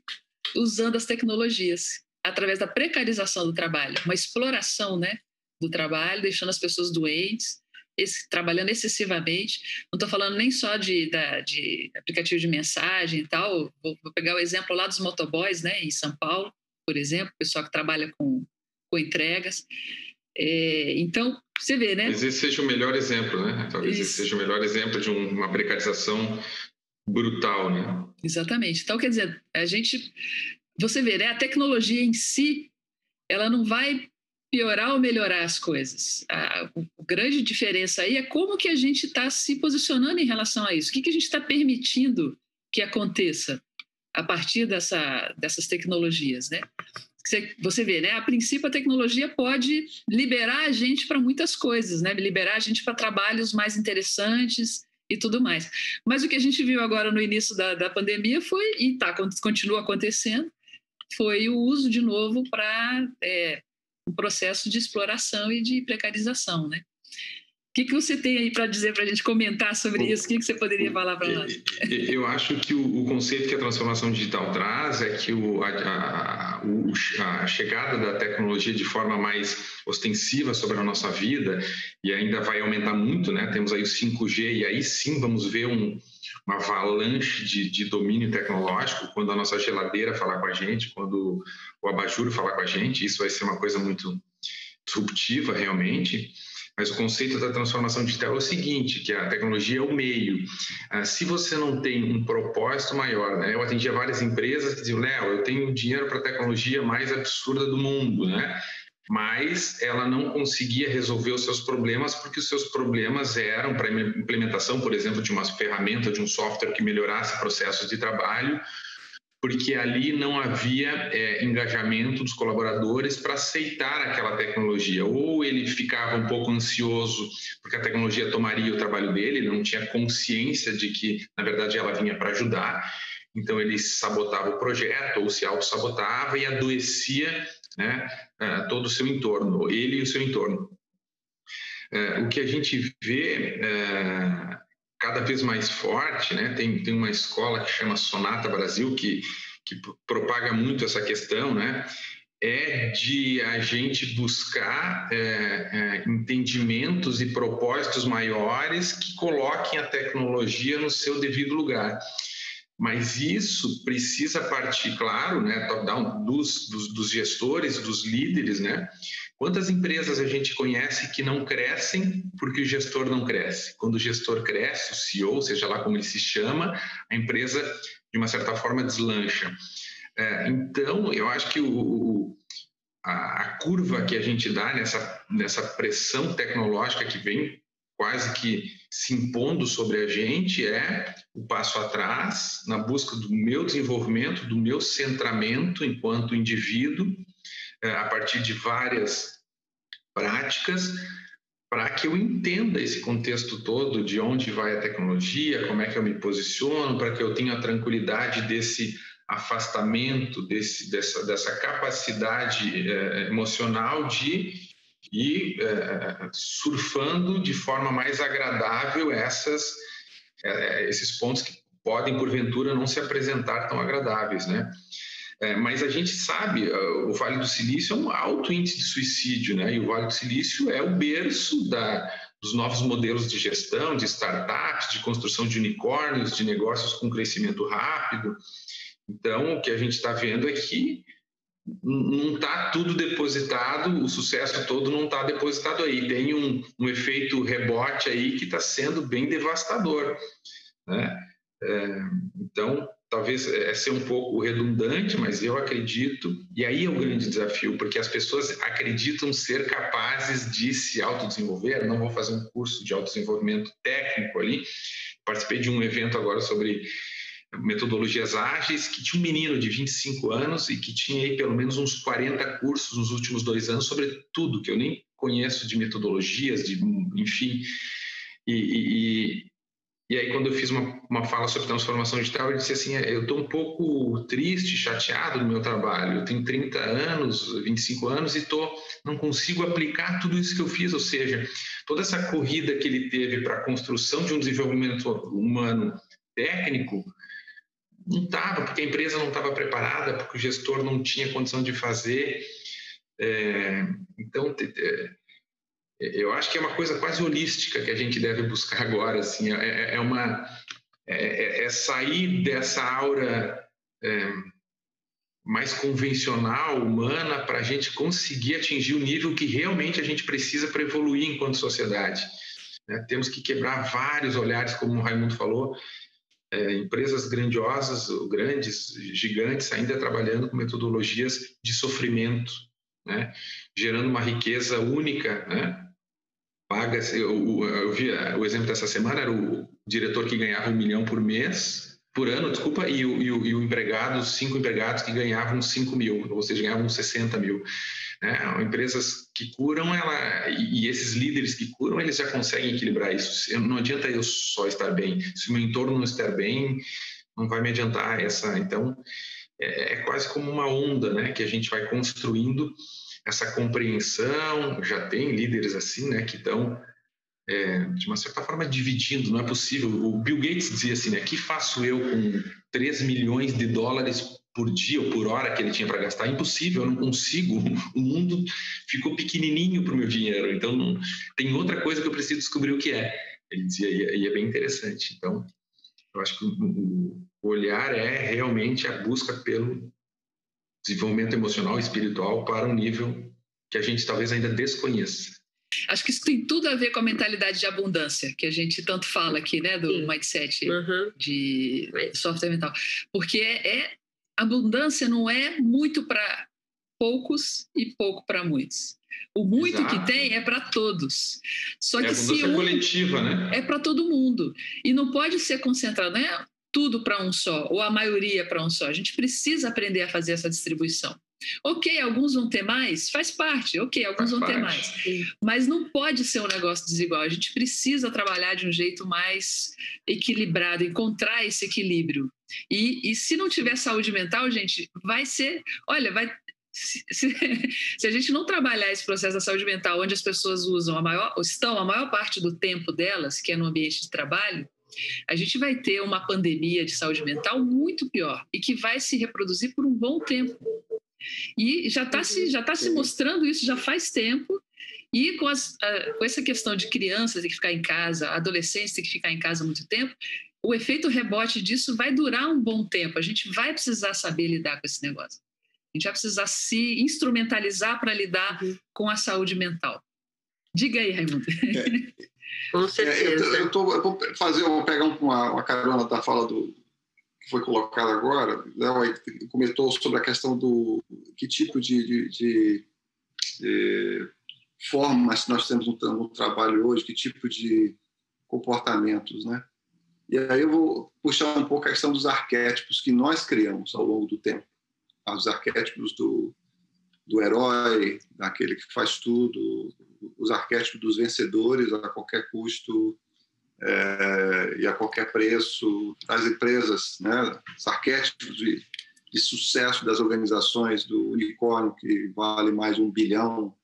usando as tecnologias, através da precarização do trabalho, uma exploração né, do trabalho, deixando as pessoas doentes, esse, trabalhando excessivamente. Não estou falando nem só de, da, de aplicativo de mensagem e tal. Vou, vou, pegar o exemplo lá dos motoboys, né, em São Paulo, por exemplo, pessoal que trabalha com, com entregas. É, então, você vê, né? Talvez esse seja o melhor exemplo, né? Talvez Isso. esse seja o melhor exemplo de um, uma precarização brutal, né? Exatamente. Então, quer dizer, a gente, você vê, né? A tecnologia em si, ela não vai piorar ou melhorar as coisas. A, a grande diferença aí é como que a gente está se posicionando em relação a isso. O que, que a gente está permitindo que aconteça a partir dessa, dessas tecnologias, né? Você, vê, né? A princípio, a tecnologia pode liberar a gente para muitas coisas, né? Liberar a gente para trabalhos mais interessantes e tudo mais. Mas o que a gente viu agora no início da, da pandemia foi, e tá, continua acontecendo, foi o uso de novo para é, um processo de exploração e de precarização, né? O que, que você tem aí para dizer para a gente comentar sobre isso? O que, que você poderia falar para nós? Eu acho que o, o, conceito que a transformação digital traz é que o, a, a, a, chegada da tecnologia de forma mais ostensiva sobre a nossa vida e ainda vai aumentar muito, né? Temos aí o 5G e aí sim vamos ver um, uma avalanche de, de domínio tecnológico quando a nossa geladeira falar com a gente, quando o abajur falar com a gente. Isso vai ser uma coisa muito disruptiva realmente. Mas o conceito da transformação digital é o seguinte, que a tecnologia é o meio. Ah, se você não tem um propósito maior, né? Eu atendia várias empresas que diziam, Léo, eu tenho dinheiro para a tecnologia mais absurda do mundo, né? Mas ela não conseguia resolver os seus problemas porque os seus problemas eram para implementação, por exemplo, de uma ferramenta, de um software que melhorasse processos de trabalho, porque ali não havia é, engajamento dos colaboradores para aceitar aquela tecnologia. Ou ele ficava um pouco ansioso porque a tecnologia tomaria o trabalho dele, ele não tinha consciência de que, na verdade, ela vinha para ajudar. Então, ele sabotava o projeto ou se auto-sabotava e adoecia né, é, todo o seu entorno, ele e o seu entorno. É, o que a gente vê é, cada vez mais forte, né? Tem, tem uma escola que chama Sonata Brasil que, que propaga muito essa questão, né? É de a gente buscar é, é, entendimentos e propósitos maiores que coloquem a tecnologia no seu devido lugar. Mas isso precisa partir, claro, né, top-down, dos, dos, dos gestores, dos líderes, né? Quantas empresas a gente conhece que não crescem porque o gestor não cresce? Quando o gestor cresce, o CEO, seja lá como ele se chama, a empresa, de uma certa forma, deslancha. É, então, eu acho que o, a, a, curva que a gente dá nessa, nessa pressão tecnológica que vem quase que se impondo sobre a gente é o passo atrás na busca do meu desenvolvimento, do meu centramento enquanto indivíduo, é, a partir de várias práticas para que eu entenda esse contexto todo de onde vai a tecnologia, como é que eu me posiciono, para que eu tenha a tranquilidade desse afastamento, desse, dessa, dessa capacidade é, emocional de ir é, surfando de forma mais agradável essas, é, esses pontos que podem, porventura, não se apresentar tão agradáveis, né? É, mas a gente sabe, uh, o Vale do Silício é um alto índice de suicídio, né? E o Vale do Silício é o berço da, dos novos modelos de gestão, de startups, de construção de unicórnios, de negócios com crescimento rápido. Então, o que a gente está vendo é que não está tudo depositado, o sucesso todo não está depositado aí. Tem um, um efeito rebote aí que está sendo bem devastador. Né? É, então, talvez é ser um pouco redundante, mas eu acredito, e aí é o grande desafio, porque as pessoas acreditam ser capazes de se autodesenvolver. Não vou fazer um curso de autodesenvolvimento técnico ali. Participei de um evento agora sobre metodologias ágeis, que tinha um menino de 25 anos e que tinha aí pelo menos uns 40 cursos nos últimos dois anos sobre tudo que eu nem conheço de metodologias, de enfim. E, e, e aí, quando eu fiz uma, uma fala sobre transformação digital, ele disse assim: é, eu estou um pouco triste, chateado no meu trabalho. Eu tenho 30 anos, 25 anos e tô, não consigo aplicar tudo isso que eu fiz. Ou seja, toda essa corrida que ele teve para a construção de um desenvolvimento humano técnico, não estava, porque a empresa não estava preparada, porque o gestor não tinha condição de fazer. É, então, eu acho que é uma coisa quase holística que a gente deve buscar agora, assim, é, é, é uma é, é, é, sair dessa aura é, mais convencional, humana, para a gente conseguir atingir o nível que realmente a gente precisa para evoluir enquanto sociedade. Né? Temos que quebrar vários olhares, como o Raimundo falou, é, empresas grandiosas, grandes, gigantes, ainda trabalhando com metodologias de sofrimento, né? gerando uma riqueza única, né? paga. Eu, eu vi eh, o exemplo dessa semana era o diretor que ganhava um milhão por mês, por ano, desculpa, e o, e o, e o empregado, cinco empregados que ganhavam 5 mil, ou seja, ganhavam 60 mil. Né? Empresas que curam, ela, e esses líderes que curam, eles já conseguem equilibrar isso. Não adianta eu só estar bem. Se o meu entorno não estar bem, não vai me adiantar essa. Então, é, é quase como uma onda né, que a gente vai construindo essa compreensão, já tem líderes assim, né, que estão, é, de uma certa forma, dividindo, não é possível. O Bill Gates dizia assim, né, que faço eu com 3 milhões de dólares por dia ou por hora que ele tinha para gastar? Impossível, eu não consigo. [laughs] O mundo ficou pequenininho para o meu dinheiro, então não, tem outra coisa que eu preciso descobrir o que é. Ele dizia, e é bem interessante. Então, eu acho que o olhar é realmente a busca pelo desenvolvimento emocional e espiritual para um nível que a gente talvez ainda desconheça. Acho que isso tem tudo a ver com a mentalidade de abundância, que a gente tanto fala aqui, né, do Sim. mindset uhum. de software mental. Porque é, é abundância não é muito para poucos e pouco para muitos. O muito Exato. que tem é para todos. Só é que se um, coletiva, né? É para todo mundo. E não pode ser concentrado, né? tudo para um só, ou a maioria para um só. A gente precisa aprender a fazer essa distribuição. Ok, alguns vão ter mais, faz parte, ok, alguns faz vão parte. ter mais. Mas não pode ser um negócio desigual. A gente precisa trabalhar de um jeito mais equilibrado, encontrar esse equilíbrio. E, e se não tiver saúde mental, gente, vai ser. Olha, vai. Se, se, [laughs] se, a gente não trabalhar esse processo da saúde mental, onde as pessoas usam a maior, estão a maior parte do tempo delas, que é no ambiente de trabalho, a gente vai ter uma pandemia de saúde mental muito pior e que vai se reproduzir por um bom tempo. E já está se, já tá se mostrando isso já faz tempo. E com, as, com essa questão de crianças ter que ficar em casa, adolescentes ter que ficar em casa muito tempo, o efeito rebote disso vai durar um bom tempo. A gente vai precisar saber lidar com esse negócio. A gente vai precisar se instrumentalizar para lidar uhum. com a saúde mental. Diga aí, Raimundo. É, com [laughs] certeza. É, eu, eu, tô, eu, vou fazer, eu vou pegar uma, uma carona da fala do que foi colocada agora. Né, comentou sobre a questão do que tipo de, de, de, formas nós temos no, no, trabalho hoje, que tipo de comportamentos, né? E aí eu vou puxar um pouco a questão dos arquétipos que nós criamos ao longo do tempo. Os arquétipos do, do herói, daquele que faz tudo, os arquétipos dos vencedores a qualquer custo é, e a qualquer preço, as empresas, né, os arquétipos de, de sucesso das organizações do unicórnio que vale mais de um bilhão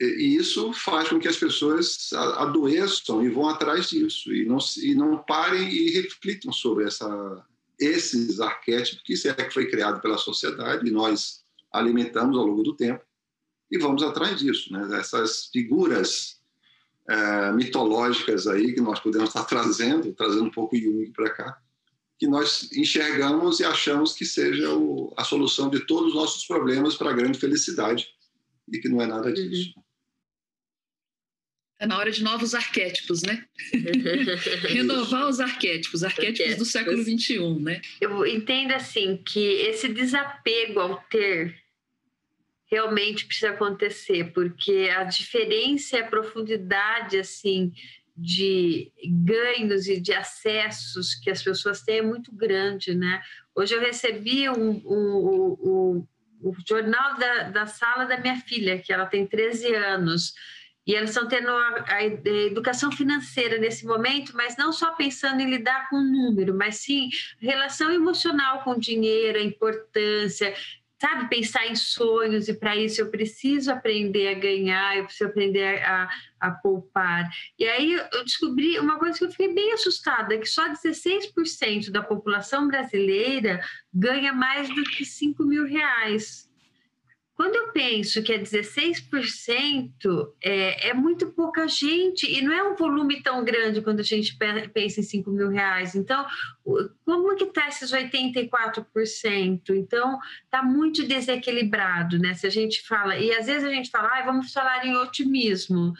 e isso faz com que as pessoas adoeçam e vão atrás disso e não e não parem e reflitam sobre essa esses arquétipos que é que foi criado pela sociedade e nós alimentamos ao longo do tempo e vamos atrás disso, né? Essas figuras é, mitológicas aí que nós podemos estar trazendo, trazendo um pouco Jung para cá, que nós enxergamos e achamos que seja o, a solução de todos os nossos problemas para a grande felicidade e que não é nada disso. Uhum. Está na hora de novos arquétipos, né? [laughs] Renovar os arquétipos, arquétipos do século XXI, né? Eu entendo assim que esse desapego ao ter realmente precisa acontecer, porque a diferença e a profundidade assim de ganhos e de acessos que as pessoas têm é muito grande, né? Hoje eu recebi um, um, um, o jornal da, da sala da minha filha, que ela tem 13 anos, e elas estão tendo a, a, educação financeira nesse momento, mas não só pensando em lidar com o número, mas sim relação emocional com o dinheiro, a importância, sabe, pensar em sonhos, e para isso eu preciso aprender a ganhar, eu preciso aprender a, a poupar. E aí eu descobri uma coisa que eu fiquei bem assustada, que só 16% da população brasileira ganha mais do que 5 mil reais. Quando eu penso que é 16%, é, é muito pouca gente e não é um volume tão grande quando a gente pensa em 5 mil reais. Então, como que está esses 84%? Então, está muito desequilibrado, né? Se a gente fala, e às vezes a gente fala, ah, vamos falar em otimismo.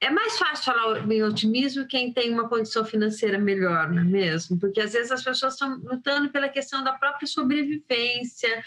É mais fácil falar em otimismo quem tem uma condição financeira melhor, não é mesmo? Porque às vezes as pessoas estão lutando pela questão da própria sobrevivência,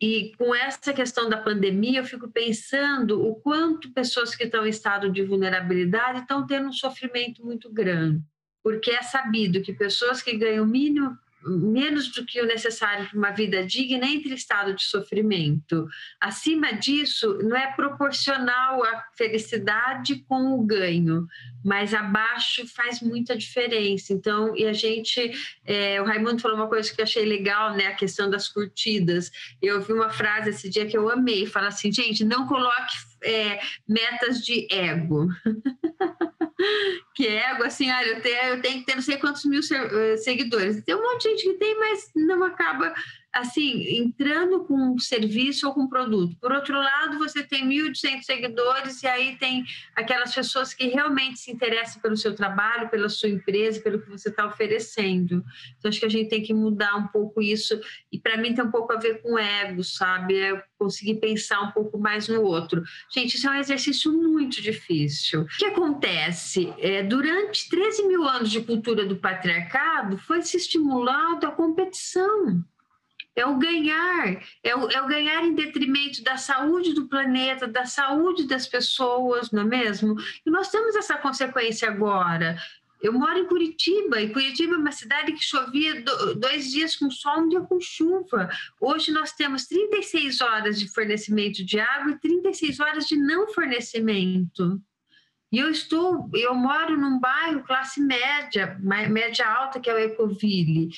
e com essa questão da pandemia, eu fico pensando o quanto pessoas que estão em estado de vulnerabilidade estão tendo um sofrimento muito grande. Porque é sabido que pessoas que ganham mínimo menos do que o necessário para uma vida digna entre estado de sofrimento. Acima disso, não é proporcional a felicidade com o ganho, mas abaixo faz muita diferença. Então, e a gente, é, o Raimundo falou uma coisa que eu achei legal, né, a questão das curtidas. Eu ouvi uma frase esse dia que eu amei, fala assim, gente, não coloque é, metas de ego. [laughs] [laughs] que ego, assim, olha, eu tenho, eu tenho que ter não sei quantos mil eh, seguidores. Tem um monte de gente que tem, mas não acaba assim, entrando com um serviço ou com um produto. Por outro lado, você tem 1.800 seguidores e aí tem aquelas pessoas que realmente se interessam pelo seu trabalho, pela sua empresa, pelo que você está oferecendo. Então, acho que a gente tem que mudar um pouco isso. E para mim tem um pouco a ver com ego, sabe? É conseguir pensar um pouco mais no outro. Gente, isso é um exercício muito difícil. O que acontece? É, durante 13 mil anos de cultura do patriarcado, foi se estimulado a competição é o ganhar, é o, é o, ganhar em detrimento da saúde do planeta, da saúde das pessoas, não é mesmo? E nós temos essa consequência agora. Eu moro em Curitiba, e Curitiba é uma cidade que chovia dois dias com sol, um dia com chuva. Hoje nós temos 36 horas de fornecimento de água e 36 horas de não fornecimento. E eu estou, eu moro num bairro classe média, média alta, que é o Ecoville.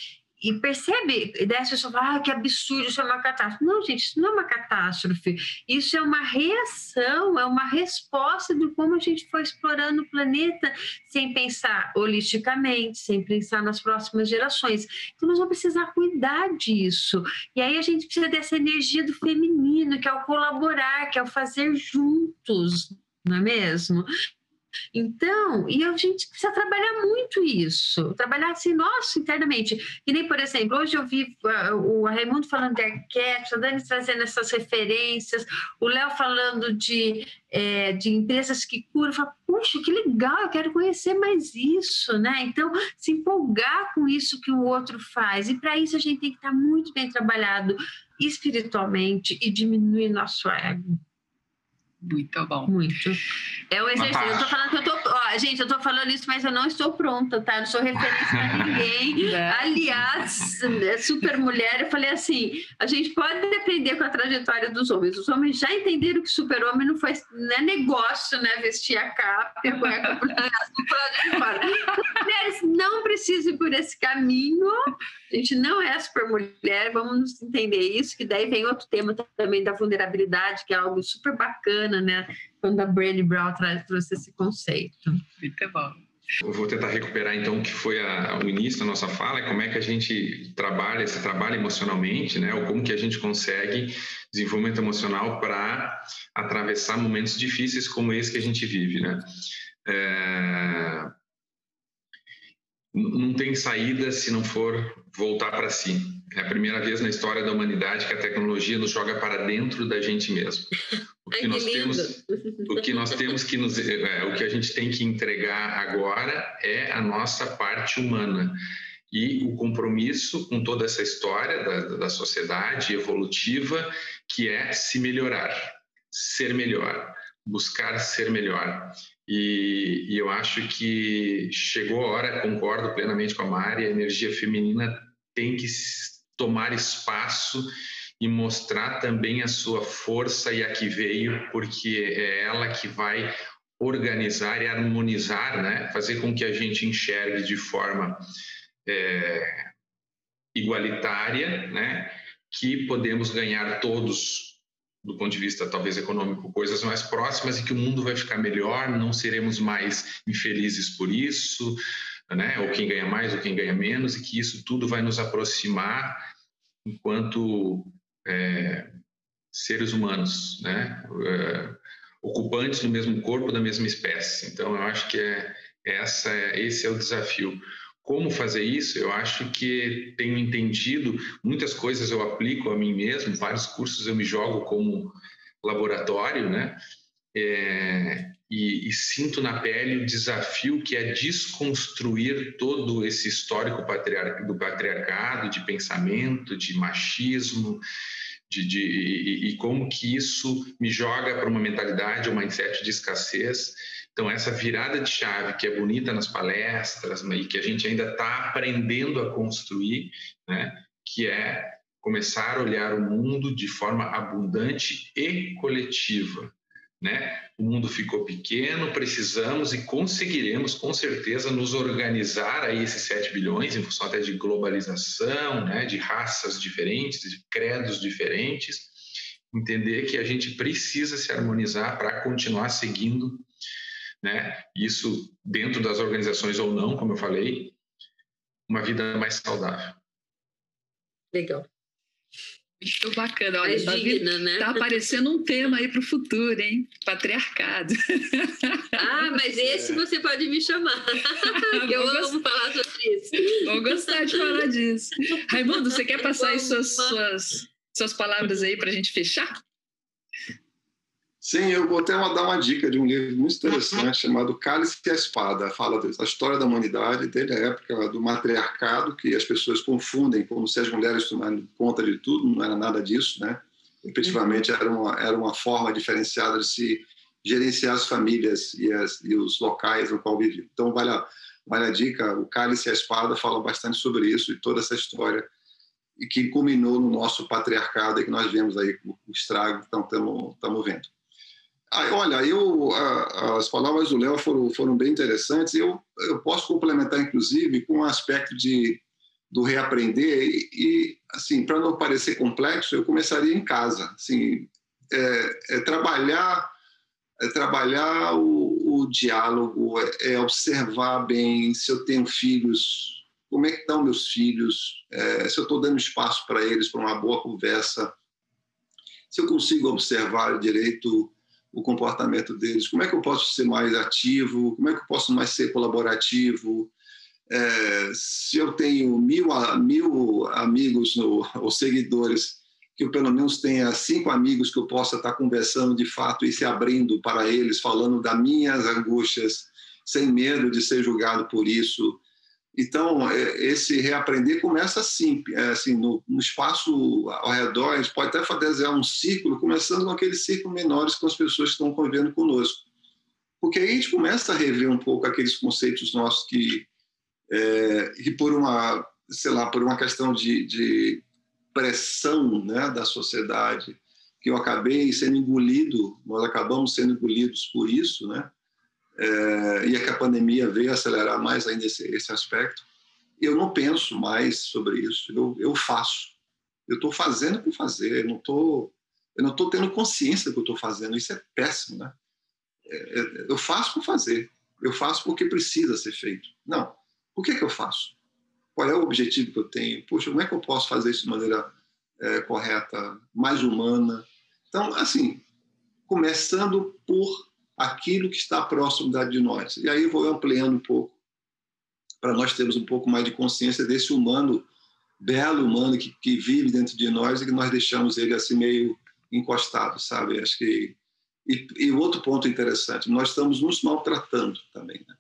E percebe, e daí as pessoas ah, que absurdo, isso é uma catástrofe. Não, gente, isso não é uma catástrofe. Isso é uma reação, é uma resposta de como a gente foi explorando o planeta sem pensar holisticamente, sem pensar nas próximas gerações. Então, nós vamos precisar cuidar disso. E aí a gente precisa dessa energia do feminino, que é o colaborar, que é o fazer juntos, não é mesmo? Então, e a gente precisa trabalhar muito isso, trabalhar assim, nosso, internamente. E nem, por exemplo, hoje eu vi uh, o Raimundo falando de arquétipos, a Dani trazendo essas referências, o Léo falando de, é, de empresas que curam. Falo, Puxa, que legal, eu quero conhecer mais isso, né? Então, se empolgar com isso que o outro faz. E para isso a gente tem que estar muito bem trabalhado espiritualmente e diminuir nosso ego. Muito bom. Muito. É o exercício. Eu tô falando que eu tô. Ó, gente, eu tô falando isso, mas eu não estou pronta, tá? Eu não sou referência a [laughs] ninguém. Aliás, é super mulher, eu falei assim: a gente pode depender com a trajetória dos homens. Os homens já entenderam que super-homem não foi não é negócio, né? Vestir a capa, a cueca [laughs] por de fora. Mulheres não precisam ir por esse caminho. A gente não é super mulher, vamos entender isso, que daí vem outro tema também da vulnerabilidade, que é algo super bacana, né? Quando a Brené Brown traz trouxe esse conceito. Muito bom. Eu vou tentar recuperar então o que foi a, o início da nossa fala, como é que a gente trabalha, se trabalha emocionalmente, né? Ou como que a gente consegue desenvolvimento emocional para atravessar momentos difíceis como esse que a gente vive, né? É... Não tem saída se não for voltar para si. É a primeira vez na história da humanidade que a tecnologia nos joga para dentro da gente mesmo. O que, Ai, nós, que temos, o que nós temos que nos, é, o que a gente tem que entregar agora é a nossa parte humana e o compromisso com toda essa história da, da sociedade evolutiva que é se melhorar, ser melhor, buscar ser melhor. E, e, eu acho que chegou a hora, concordo plenamente com a Mari, a energia feminina tem que tomar espaço e mostrar também a sua força e a que veio, porque é ela que vai organizar e harmonizar, né? fazer com que a gente enxergue de forma é, igualitária, né? que podemos ganhar todos do ponto de vista talvez econômico, coisas mais próximas e que o mundo vai ficar melhor, não seremos mais infelizes por isso, né? Ou quem ganha mais ou quem ganha menos e que isso tudo vai nos aproximar enquanto é, seres humanos, né? É, ocupantes do mesmo corpo da mesma espécie. Então eu acho que é essa esse é o desafio. Como fazer isso? Eu acho que tenho entendido, muitas coisas eu aplico a mim mesmo, vários cursos eu me jogo como laboratório, né? É, e, e, sinto na pele o desafio que é desconstruir todo esse histórico patriar do patriarcado, de pensamento, de machismo, de, de e, e, como que isso me joga para uma mentalidade, um mindset de escassez então, essa virada de chave que é bonita nas palestras e que a gente ainda está aprendendo a construir, né, que é começar a olhar o mundo de forma abundante e coletiva. Né? O mundo ficou pequeno, precisamos e conseguiremos com certeza nos organizar aí esses 7 bilhões em função até de globalização, né? de raças diferentes, de credos diferentes, entender que a gente precisa se harmonizar para continuar seguindo né? Isso dentro das organizações ou não, como eu falei, uma vida mais saudável. Legal. Muito bacana. Olha, tá, digna, né? tá aparecendo um tema aí para o futuro, hein? Patriarcado. Ah, mas esse é. você pode me chamar. [laughs] eu amo falar sobre isso. Vou gostar de falar disso. Raimundo, você quer passar aí suas, suas, suas palavras aí para a gente fechar? Sim, eu vou até dar uma dica de um livro muito interessante chamado Cálice e a Espada. Fala da história da humanidade desde a época do matriarcado, que as pessoas confundem como se as mulheres tomassem conta de tudo, não era nada disso, né? Efetivamente, era uma, era uma forma diferenciada de se gerenciar as famílias e, as, e os locais no qual viviam. Então, vale a, vale a dica, o Cálice e a Espada falam bastante sobre isso e toda essa história e que culminou no nosso patriarcado e que nós vemos aí o estrago que estamos vendo. Ah, olha, eu, as palavras do Léo foram, foram bem interessantes. Eu, eu posso complementar, inclusive, com um aspecto de, do reaprender. E, e assim, para não parecer complexo, eu começaria em casa. Assim, é, é trabalhar, é trabalhar o, o diálogo, é, é, observar bem se eu tenho filhos, como é que estão meus filhos, é, se eu estou dando espaço para eles para uma boa conversa, se eu consigo observar direito o comportamento deles, como é que eu posso ser mais ativo, como é que eu posso mais ser colaborativo, é, se eu tenho mil, mil amigos no, ou seguidores, que eu pelo menos tenha cinco amigos que eu possa estar conversando de fato e se abrindo para eles, falando das minhas angústias, sem medo de ser julgado por isso. Então, é, esse reaprender começa assim, é, assim no, no, espaço ao redor, a gente pode até desenhar um círculo, começando com aqueles círculos menores com as pessoas que estão convivendo conosco. Porque aí a gente começa a rever um pouco aqueles conceitos nossos que, é, que por uma, sei lá, por uma questão de, de pressão né, da sociedade, que eu acabei sendo engolido, nós acabamos sendo engolidos por isso, né? É, e é que a pandemia veio acelerar mais ainda esse, esse aspecto. Eu não penso mais sobre isso, eu, eu faço. Eu estou fazendo por fazer, eu não estou eu não estou tendo consciência do que eu estou fazendo, isso é péssimo, né? É, é, eu faço por fazer, eu faço porque precisa ser feito. Não, por que, que eu faço? Qual é o objetivo que eu tenho? Poxa, como é que eu posso fazer isso de maneira é, correta, mais humana? Então, assim, começando por aquilo que está próximo de nós. E aí vou ampliando um pouco, para nós termos um pouco mais de consciência desse humano, belo humano que, que vive dentro de nós e que nós deixamos ele assim meio encostado, sabe? Acho que e, e outro ponto interessante, nós estamos nos maltratando também, né?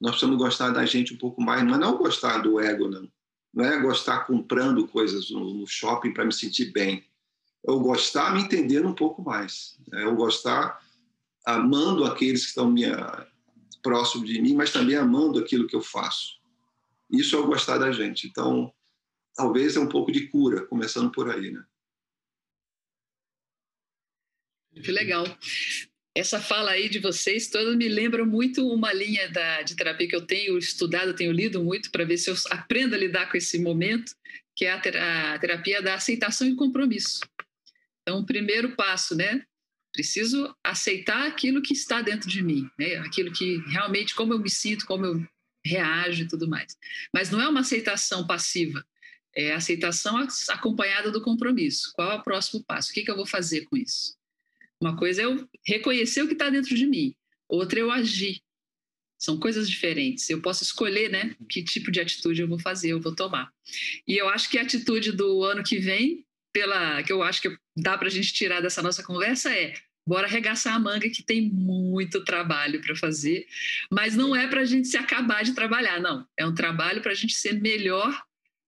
Nós precisamos gostar da gente um pouco mais, não é não gostar do ego, não. Não é gostar comprando coisas no, shopping para me sentir bem. É gostar me entendendo um pouco mais. É eu gostar amando aqueles que estão minha, ah, próximo de mim, mas também amando aquilo que eu faço. Isso é o gostar da gente. Então, talvez é um pouco de cura, começando por aí, né? Que legal. Essa fala aí de vocês toda me lembra muito uma linha da, de terapia que eu tenho estudado, tenho lido muito para ver se eu aprendo a lidar com esse momento, que é a, terapia da aceitação e compromisso. Então, o primeiro passo, né, Preciso aceitar aquilo que está dentro de mim, né? aquilo que realmente, como eu me sinto, como eu reajo e tudo mais. Mas não é uma aceitação passiva, é aceitação acompanhada do compromisso. Qual é o próximo passo? O que, que eu vou fazer com isso? Uma coisa é eu reconhecer o que está dentro de mim, outra é eu agir. São coisas diferentes. Eu posso escolher, né, que tipo de atitude eu vou fazer, eu vou tomar. E eu acho que a atitude do ano que vem pela que eu acho que dá para a gente tirar dessa nossa conversa é bora arregaçar a manga que tem muito trabalho para fazer, mas não é para a gente se acabar de trabalhar, não. É um trabalho para a gente ser melhor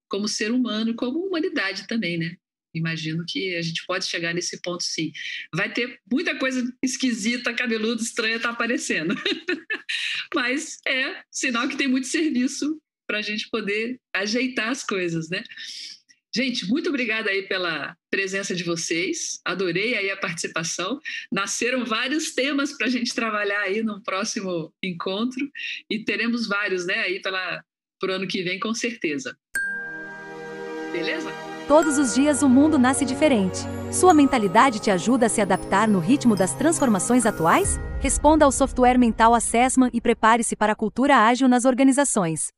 como ser humano, como humanidade também, né? Imagino que a gente pode chegar nesse ponto, sim. Vai ter muita coisa esquisita, cabeluda, estranha tá aparecendo, [laughs] mas é sinal que tem muito serviço para a gente poder ajeitar as coisas, né? Gente, muito obrigada aí pela presença de vocês. Adorei aí a participação. Nasceram vários temas para a gente trabalhar aí no próximo encontro e teremos vários, né, aí pela pro ano que vem com certeza. Beleza? Todos os dias o mundo nasce diferente. Sua mentalidade te ajuda a se adaptar no ritmo das transformações atuais? Responda ao Software Mental Assessment e prepare-se para a cultura ágil nas organizações.